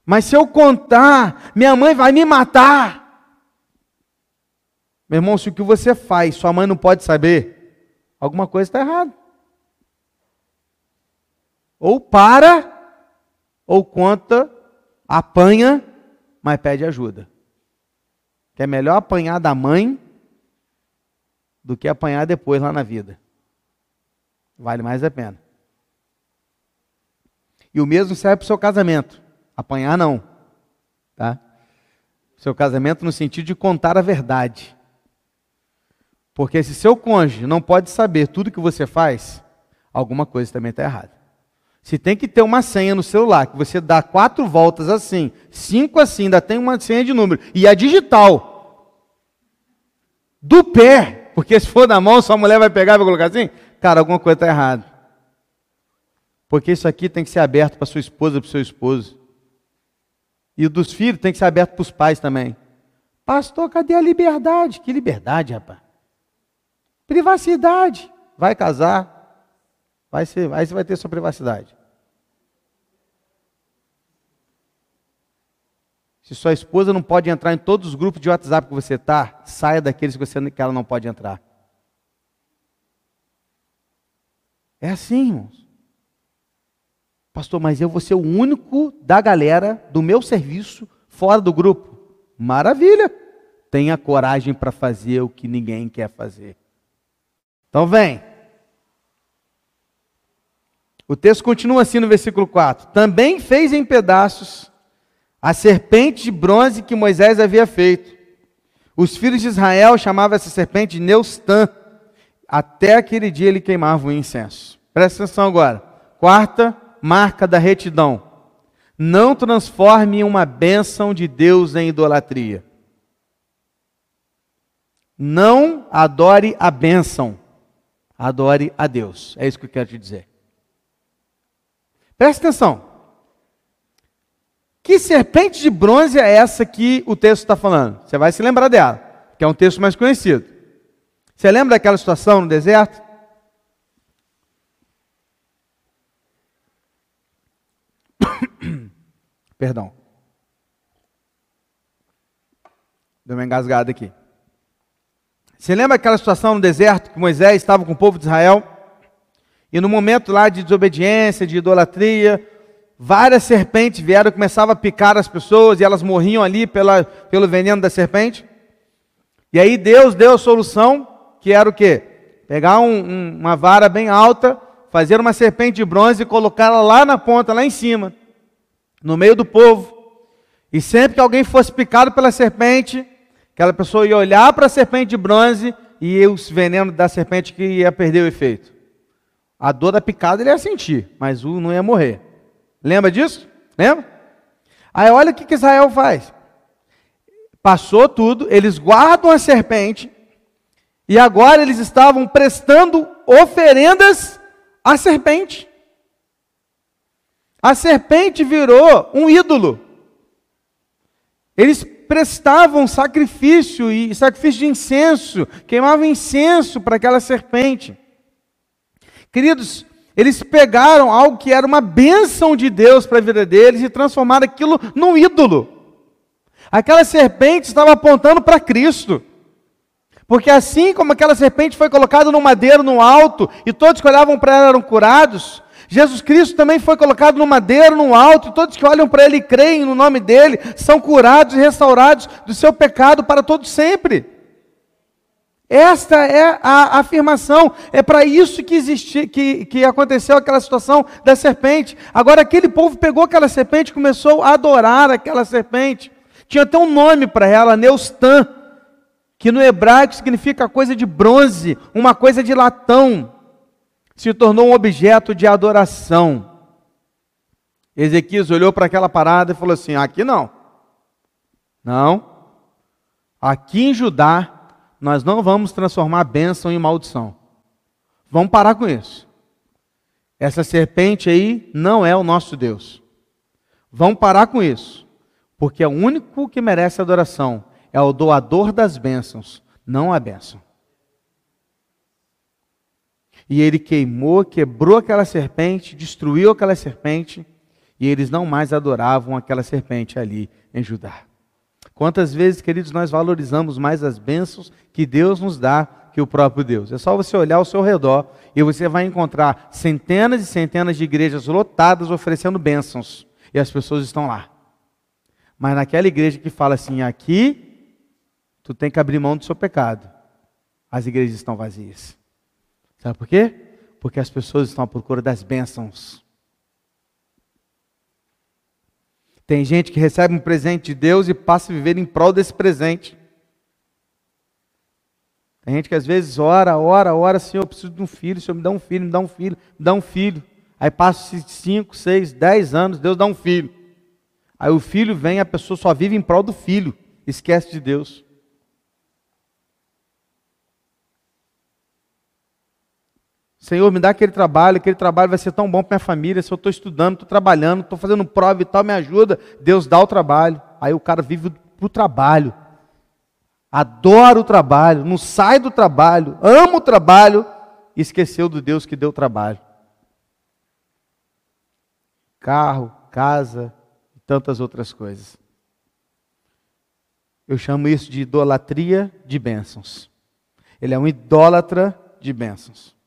Mas se eu contar, minha mãe vai me matar. Meu irmão, se o que você faz, sua mãe não pode saber, alguma coisa está errada. Ou para, ou conta, apanha, mas pede ajuda. Que é melhor apanhar da mãe do que apanhar depois lá na vida. Vale mais a pena. E o mesmo serve para o seu casamento. Apanhar não. Tá? Seu casamento no sentido de contar a verdade. Porque se seu cônjuge não pode saber tudo que você faz, alguma coisa também está errada. Se tem que ter uma senha no celular, que você dá quatro voltas assim, cinco assim, ainda tem uma senha de número, e a digital, do pé, porque se for na mão, sua mulher vai pegar e vai colocar assim, cara, alguma coisa está errada. Porque isso aqui tem que ser aberto para sua esposa, para o seu esposo. E dos filhos tem que ser aberto para os pais também. Pastor, cadê a liberdade? Que liberdade, rapaz? Privacidade. Vai casar, vai ser, aí você vai ter sua privacidade. Se sua esposa não pode entrar em todos os grupos de WhatsApp que você está, saia daqueles que, você, que ela não pode entrar. É assim, irmãos. Pastor, mas eu vou ser o único da galera do meu serviço fora do grupo. Maravilha! Tenha coragem para fazer o que ninguém quer fazer. Então vem. O texto continua assim no versículo 4: Também fez em pedaços a serpente de bronze que Moisés havia feito. Os filhos de Israel chamavam essa serpente de Neustã. Até aquele dia ele queimava o incenso. Presta atenção agora. Quarta marca da retidão. Não transforme uma bênção de Deus em idolatria. Não adore a bênção, adore a Deus. É isso que eu quero te dizer. Presta atenção. Que serpente de bronze é essa que o texto está falando? Você vai se lembrar dela, que é um texto mais conhecido. Você lembra daquela situação no deserto? Perdão. Deu uma engasgada aqui. Você lembra aquela situação no deserto que Moisés estava com o povo de Israel? E no momento lá de desobediência, de idolatria, várias serpentes vieram começavam a picar as pessoas e elas morriam ali pela, pelo veneno da serpente. E aí Deus deu a solução, que era o quê? Pegar um, um, uma vara bem alta, fazer uma serpente de bronze e colocá-la lá na ponta, lá em cima, no meio do povo. E sempre que alguém fosse picado pela serpente, Aquela pessoa ia olhar para a serpente de bronze e os venenos da serpente que ia perder o efeito. A dor da picada ele ia sentir, mas o não ia morrer. Lembra disso? Lembra? Aí olha o que, que Israel faz. Passou tudo, eles guardam a serpente, e agora eles estavam prestando oferendas à serpente. A serpente virou um ídolo. Eles prestavam sacrifício e sacrifício de incenso, queimavam incenso para aquela serpente. Queridos, eles pegaram algo que era uma bênção de Deus para a vida deles e transformaram aquilo num ídolo. Aquela serpente estava apontando para Cristo. Porque assim como aquela serpente foi colocada no madeiro no alto e todos que olhavam para ela eram curados, Jesus Cristo também foi colocado no madeiro, no alto, e todos que olham para Ele e creem no nome dEle são curados e restaurados do seu pecado para todo sempre. Esta é a afirmação, é para isso que, existi, que, que aconteceu aquela situação da serpente. Agora, aquele povo pegou aquela serpente e começou a adorar aquela serpente. Tinha até um nome para ela, Neustan, que no hebraico significa coisa de bronze, uma coisa de latão se tornou um objeto de adoração. Ezequias olhou para aquela parada e falou assim: aqui não. Não. Aqui em Judá, nós não vamos transformar bênção em maldição. Vamos parar com isso. Essa serpente aí não é o nosso Deus. Vamos parar com isso. Porque o único que merece adoração é o doador das bênçãos, não a bênção e ele queimou, quebrou aquela serpente, destruiu aquela serpente, e eles não mais adoravam aquela serpente ali em Judá. Quantas vezes, queridos, nós valorizamos mais as bênçãos que Deus nos dá que o próprio Deus? É só você olhar ao seu redor e você vai encontrar centenas e centenas de igrejas lotadas oferecendo bênçãos, e as pessoas estão lá. Mas naquela igreja que fala assim, aqui, tu tem que abrir mão do seu pecado, as igrejas estão vazias. Sabe por quê? Porque as pessoas estão à procura das bênçãos. Tem gente que recebe um presente de Deus e passa a viver em prol desse presente. Tem gente que às vezes ora, ora, ora, Senhor, eu preciso de um filho, Senhor, me dá um filho, me dá um filho, me dá um filho. Aí passa 5, 6, 10 anos, Deus dá um filho. Aí o filho vem, a pessoa só vive em prol do filho, esquece de Deus. Senhor, me dá aquele trabalho, aquele trabalho vai ser tão bom para minha família. Se eu estou estudando, estou trabalhando, estou fazendo prova e tal, me ajuda. Deus dá o trabalho. Aí o cara vive para o trabalho. Adora o trabalho, não sai do trabalho, ama o trabalho e esqueceu do Deus que deu o trabalho. Carro, casa e tantas outras coisas. Eu chamo isso de idolatria de bênçãos. Ele é um idólatra de bênçãos.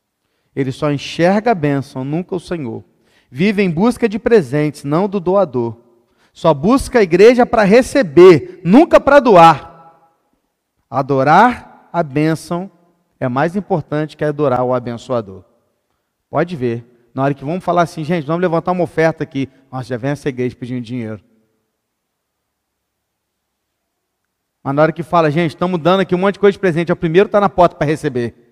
Ele só enxerga a bênção, nunca o Senhor. Vive em busca de presentes, não do doador. Só busca a igreja para receber, nunca para doar. Adorar a bênção é mais importante que adorar o abençoador. Pode ver. Na hora que vamos falar assim, gente, vamos levantar uma oferta aqui. Nossa, já vem essa igreja pedindo dinheiro. Mas na hora que fala, gente, estamos dando aqui um monte de coisa de presente, é o primeiro está na porta para receber.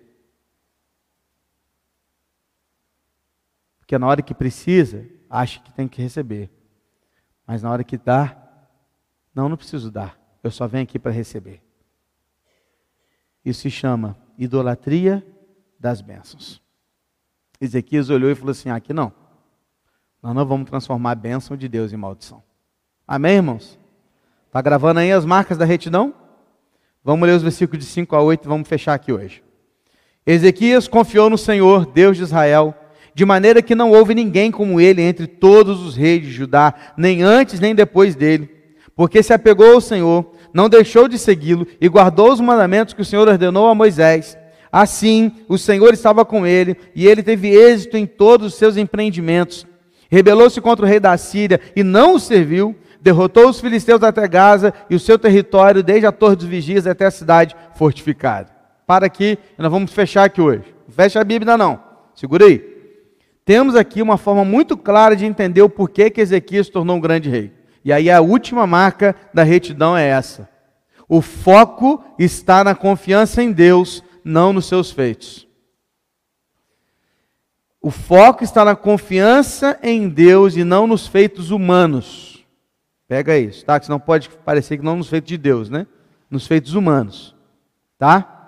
Porque na hora que precisa, acha que tem que receber. Mas na hora que dá, não, não preciso dar. Eu só venho aqui para receber. Isso se chama idolatria das bênçãos. Ezequias olhou e falou assim: aqui não. Nós não vamos transformar a bênção de Deus em maldição. Amém, irmãos? Está gravando aí as marcas da retidão? Vamos ler os versículos de 5 a 8 e vamos fechar aqui hoje. Ezequias confiou no Senhor, Deus de Israel, de maneira que não houve ninguém como ele entre todos os reis de Judá, nem antes nem depois dele, porque se apegou ao Senhor, não deixou de segui-lo e guardou os mandamentos que o Senhor ordenou a Moisés. Assim, o Senhor estava com ele e ele teve êxito em todos os seus empreendimentos. Rebelou-se contra o rei da Síria e não o serviu, derrotou os filisteus até Gaza e o seu território, desde a Torre dos Vigias até a cidade fortificada. Para aqui, nós vamos fechar aqui hoje. Fecha a Bíblia, não. Segura aí. Temos aqui uma forma muito clara de entender o porquê que Ezequias se tornou um grande rei. E aí a última marca da retidão é essa. O foco está na confiança em Deus, não nos seus feitos. O foco está na confiança em Deus e não nos feitos humanos. Pega isso, tá? Que senão pode parecer que não nos feitos de Deus, né? Nos feitos humanos. Tá?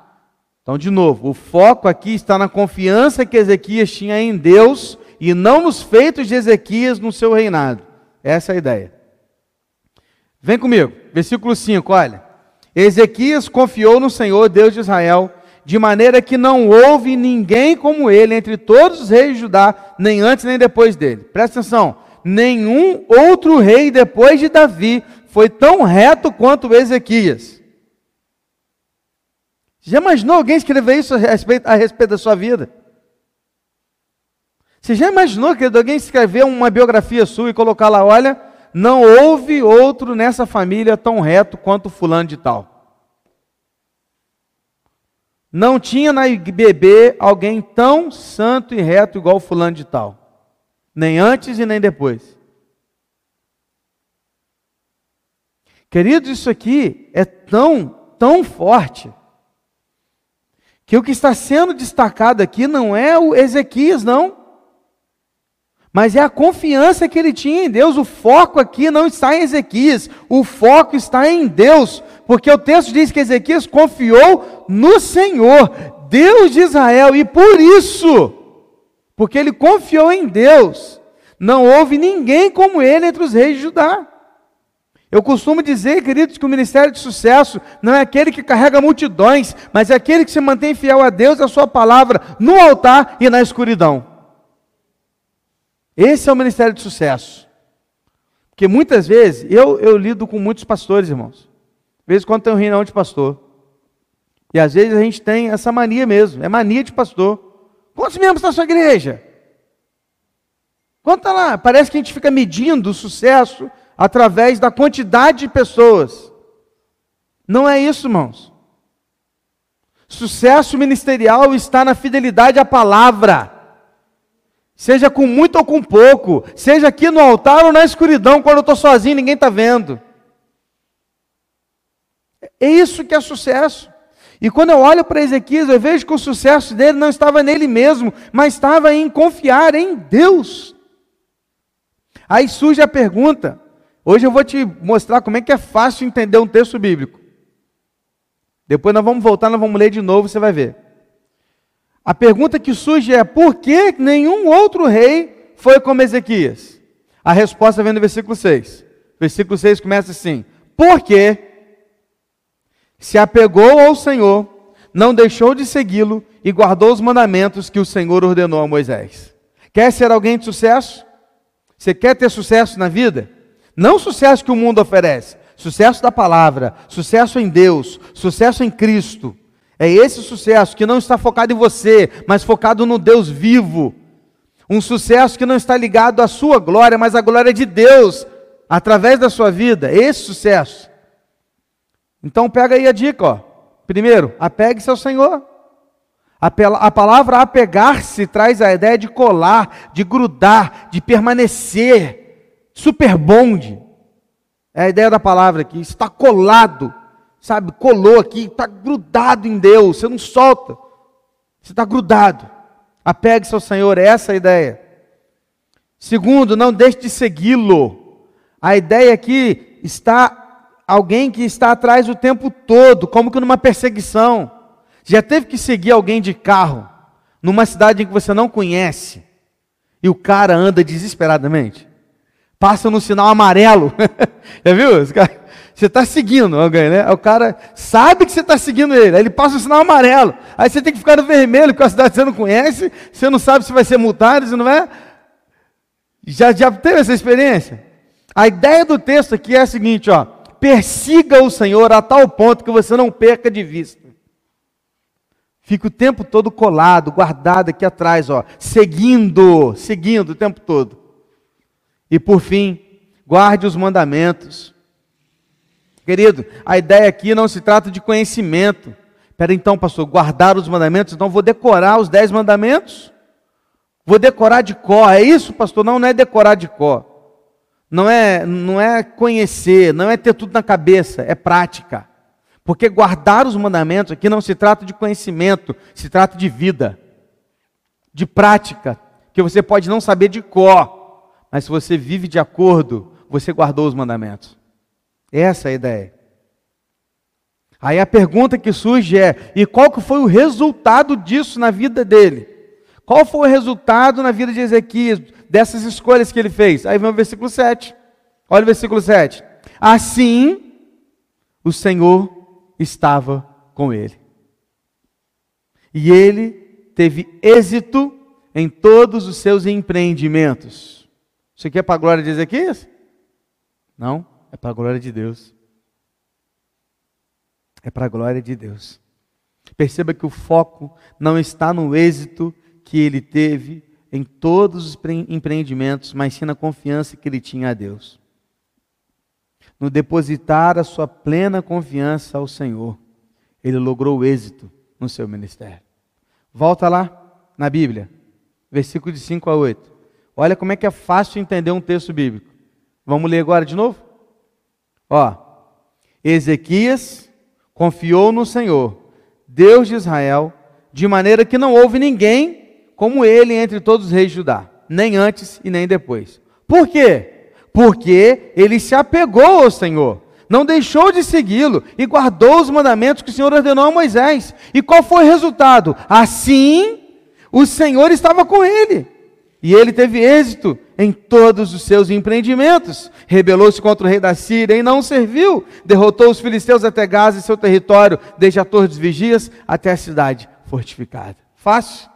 Então, de novo, o foco aqui está na confiança que Ezequias tinha em Deus e não nos feitos de Ezequias no seu reinado. Essa é a ideia. Vem comigo, versículo 5, olha. Ezequias confiou no Senhor, Deus de Israel, de maneira que não houve ninguém como ele entre todos os reis de Judá, nem antes nem depois dele. Presta atenção, nenhum outro rei depois de Davi foi tão reto quanto Ezequias. Já imaginou alguém escrever isso a respeito, a respeito da sua vida? Você já imaginou que alguém escrever uma biografia sua e colocar lá, olha, não houve outro nessa família tão reto quanto fulano de tal. Não tinha na IBB alguém tão santo e reto igual fulano de tal. Nem antes e nem depois. Queridos, isso aqui é tão, tão forte que o que está sendo destacado aqui não é o Ezequias, não. Mas é a confiança que ele tinha em Deus. O foco aqui não está em Ezequias, o foco está em Deus, porque o texto diz que Ezequias confiou no Senhor, Deus de Israel, e por isso, porque ele confiou em Deus, não houve ninguém como ele entre os reis de Judá. Eu costumo dizer, queridos, que o ministério de sucesso não é aquele que carrega multidões, mas é aquele que se mantém fiel a Deus a sua palavra no altar e na escuridão. Esse é o ministério de sucesso. Porque muitas vezes, eu, eu lido com muitos pastores, irmãos. Às vezes quando tem um reunião de pastor. E às vezes a gente tem essa mania mesmo, é mania de pastor. Quantos membros na sua igreja? Conta lá, parece que a gente fica medindo o sucesso através da quantidade de pessoas. Não é isso, irmãos. Sucesso ministerial está na fidelidade à palavra. Seja com muito ou com pouco, seja aqui no altar ou na escuridão, quando eu estou sozinho, ninguém está vendo. É isso que é sucesso. E quando eu olho para Ezequias, eu vejo que o sucesso dele não estava nele mesmo, mas estava em confiar em Deus. Aí surge a pergunta: Hoje eu vou te mostrar como é que é fácil entender um texto bíblico. Depois nós vamos voltar, nós vamos ler de novo, você vai ver. A pergunta que surge é: por que nenhum outro rei foi como Ezequias? A resposta vem no versículo 6. Versículo 6 começa assim: Porque se apegou ao Senhor, não deixou de segui-lo e guardou os mandamentos que o Senhor ordenou a Moisés. Quer ser alguém de sucesso? Você quer ter sucesso na vida? Não o sucesso que o mundo oferece, sucesso da palavra, sucesso em Deus, sucesso em Cristo. É esse sucesso que não está focado em você, mas focado no Deus vivo. Um sucesso que não está ligado à sua glória, mas à glória de Deus através da sua vida. Esse sucesso. Então pega aí a dica, ó. Primeiro, apegue-se ao Senhor. A palavra apegar-se traz a ideia de colar, de grudar, de permanecer super bonde. É a ideia da palavra aqui. Está colado, sabe? Colou aqui, está grudado em Deus. Você não solta. Você está grudado. Apegue-se ao Senhor, é essa a ideia. Segundo, não deixe de segui-lo. A ideia aqui está alguém que está atrás o tempo todo, como que numa perseguição. Já teve que seguir alguém de carro numa cidade em que você não conhece e o cara anda desesperadamente? Passa no sinal amarelo. [laughs] Já viu? Você está seguindo alguém, né? O cara sabe que você está seguindo ele, aí ele passa o sinal amarelo. Aí você tem que ficar no vermelho, porque a cidade você não conhece, você não sabe se vai ser multado, se não é. Já, já teve essa experiência? A ideia do texto aqui é a seguinte, ó. Persiga o Senhor a tal ponto que você não perca de vista. Fica o tempo todo colado, guardado aqui atrás, ó, seguindo, seguindo o tempo todo. E por fim, guarde os mandamentos. Querido, a ideia aqui não se trata de conhecimento. Espera então, pastor, guardar os mandamentos, então vou decorar os dez mandamentos? Vou decorar de cor, é isso, pastor? Não, não é decorar de cor. Não é, não é conhecer, não é ter tudo na cabeça, é prática. Porque guardar os mandamentos aqui não se trata de conhecimento, se trata de vida, de prática, que você pode não saber de cor, mas se você vive de acordo, você guardou os mandamentos. Essa é a ideia. Aí a pergunta que surge é: e qual que foi o resultado disso na vida dele? Qual foi o resultado na vida de Ezequias, dessas escolhas que ele fez? Aí vem o versículo 7. Olha o versículo 7. Assim, o Senhor estava com ele. E ele teve êxito em todos os seus empreendimentos. Isso aqui é para a glória de Ezequias? Não, é para a glória de Deus. É para a glória de Deus. Perceba que o foco não está no êxito que ele teve em todos os empreendimentos, mas sim na confiança que ele tinha a Deus no depositar a sua plena confiança ao Senhor, ele logrou êxito no seu ministério. Volta lá na Bíblia, versículo de 5 a 8. Olha como é que é fácil entender um texto bíblico. Vamos ler agora de novo? Ó, Ezequias confiou no Senhor, Deus de Israel, de maneira que não houve ninguém como ele entre todos os reis de Judá, nem antes e nem depois. Por quê? porque ele se apegou ao Senhor, não deixou de segui-lo e guardou os mandamentos que o Senhor ordenou a Moisés. E qual foi o resultado? Assim, o Senhor estava com ele. E ele teve êxito em todos os seus empreendimentos. Rebelou-se contra o rei da Síria e não serviu. Derrotou os filisteus até Gaza e seu território, desde a torre dos vigias até a cidade fortificada. Fácil?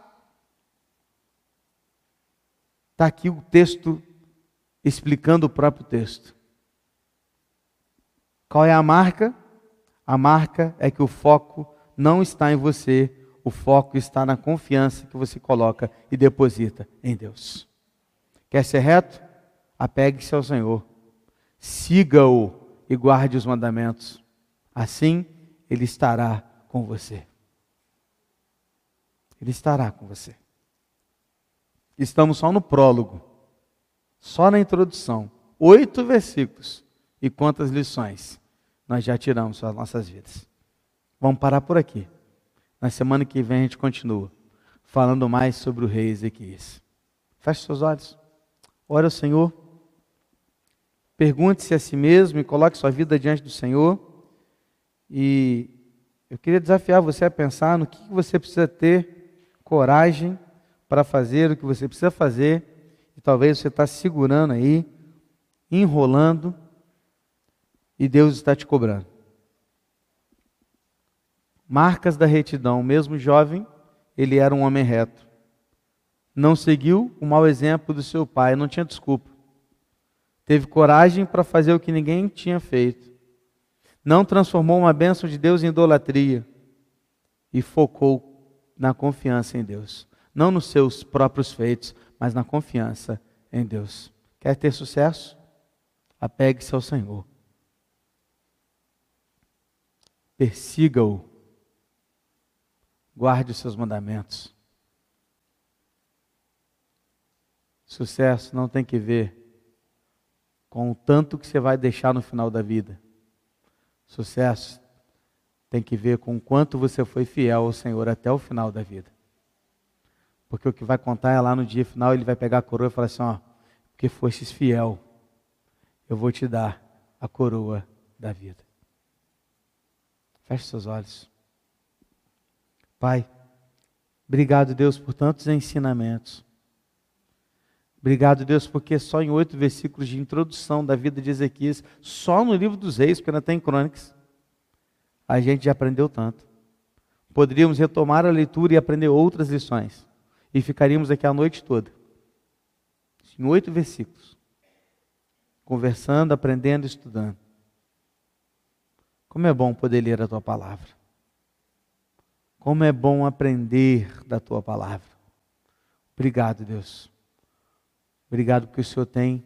Está aqui o texto explicando o próprio texto. Qual é a marca? A marca é que o foco não está em você, o foco está na confiança que você coloca e deposita em Deus. Quer ser reto? Apegue-se ao Senhor, siga-o e guarde os mandamentos. Assim, Ele estará com você. Ele estará com você. Estamos só no prólogo. Só na introdução, oito versículos. E quantas lições nós já tiramos das nossas vidas. Vamos parar por aqui. Na semana que vem a gente continua falando mais sobre o rei Ezequias. Feche seus olhos. Ora ao Senhor. Pergunte-se a si mesmo e coloque sua vida diante do Senhor. E eu queria desafiar você a pensar no que você precisa ter coragem para fazer, o que você precisa fazer e talvez você está segurando aí, enrolando, e Deus está te cobrando. Marcas da retidão, mesmo jovem, ele era um homem reto. Não seguiu o mau exemplo do seu pai, não tinha desculpa. Teve coragem para fazer o que ninguém tinha feito. Não transformou uma bênção de Deus em idolatria. E focou na confiança em Deus. Não nos seus próprios feitos, mas na confiança em Deus. Quer ter sucesso? Apegue-se ao Senhor. Persiga-o. Guarde os seus mandamentos. Sucesso não tem que ver com o tanto que você vai deixar no final da vida. Sucesso tem que ver com o quanto você foi fiel ao Senhor até o final da vida. Porque o que vai contar é lá no dia final, ele vai pegar a coroa e falar assim: ó, porque fostes fiel, eu vou te dar a coroa da vida. Feche seus olhos. Pai, obrigado, Deus, por tantos ensinamentos. Obrigado, Deus, porque só em oito versículos de introdução da vida de Ezequias, só no livro dos reis, porque não tem crônicas, a gente já aprendeu tanto. Poderíamos retomar a leitura e aprender outras lições. E ficaríamos aqui a noite toda. Em oito versículos. Conversando, aprendendo, estudando. Como é bom poder ler a tua palavra. Como é bom aprender da tua palavra. Obrigado, Deus. Obrigado porque o Senhor tem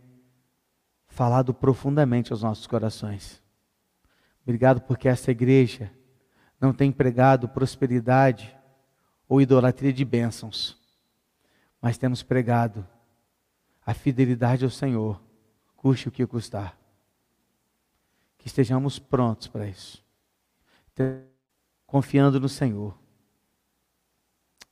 falado profundamente aos nossos corações. Obrigado porque essa igreja não tem pregado prosperidade ou idolatria de bênçãos, mas temos pregado a fidelidade ao Senhor, custe o que custar. Que estejamos prontos para isso, confiando no Senhor.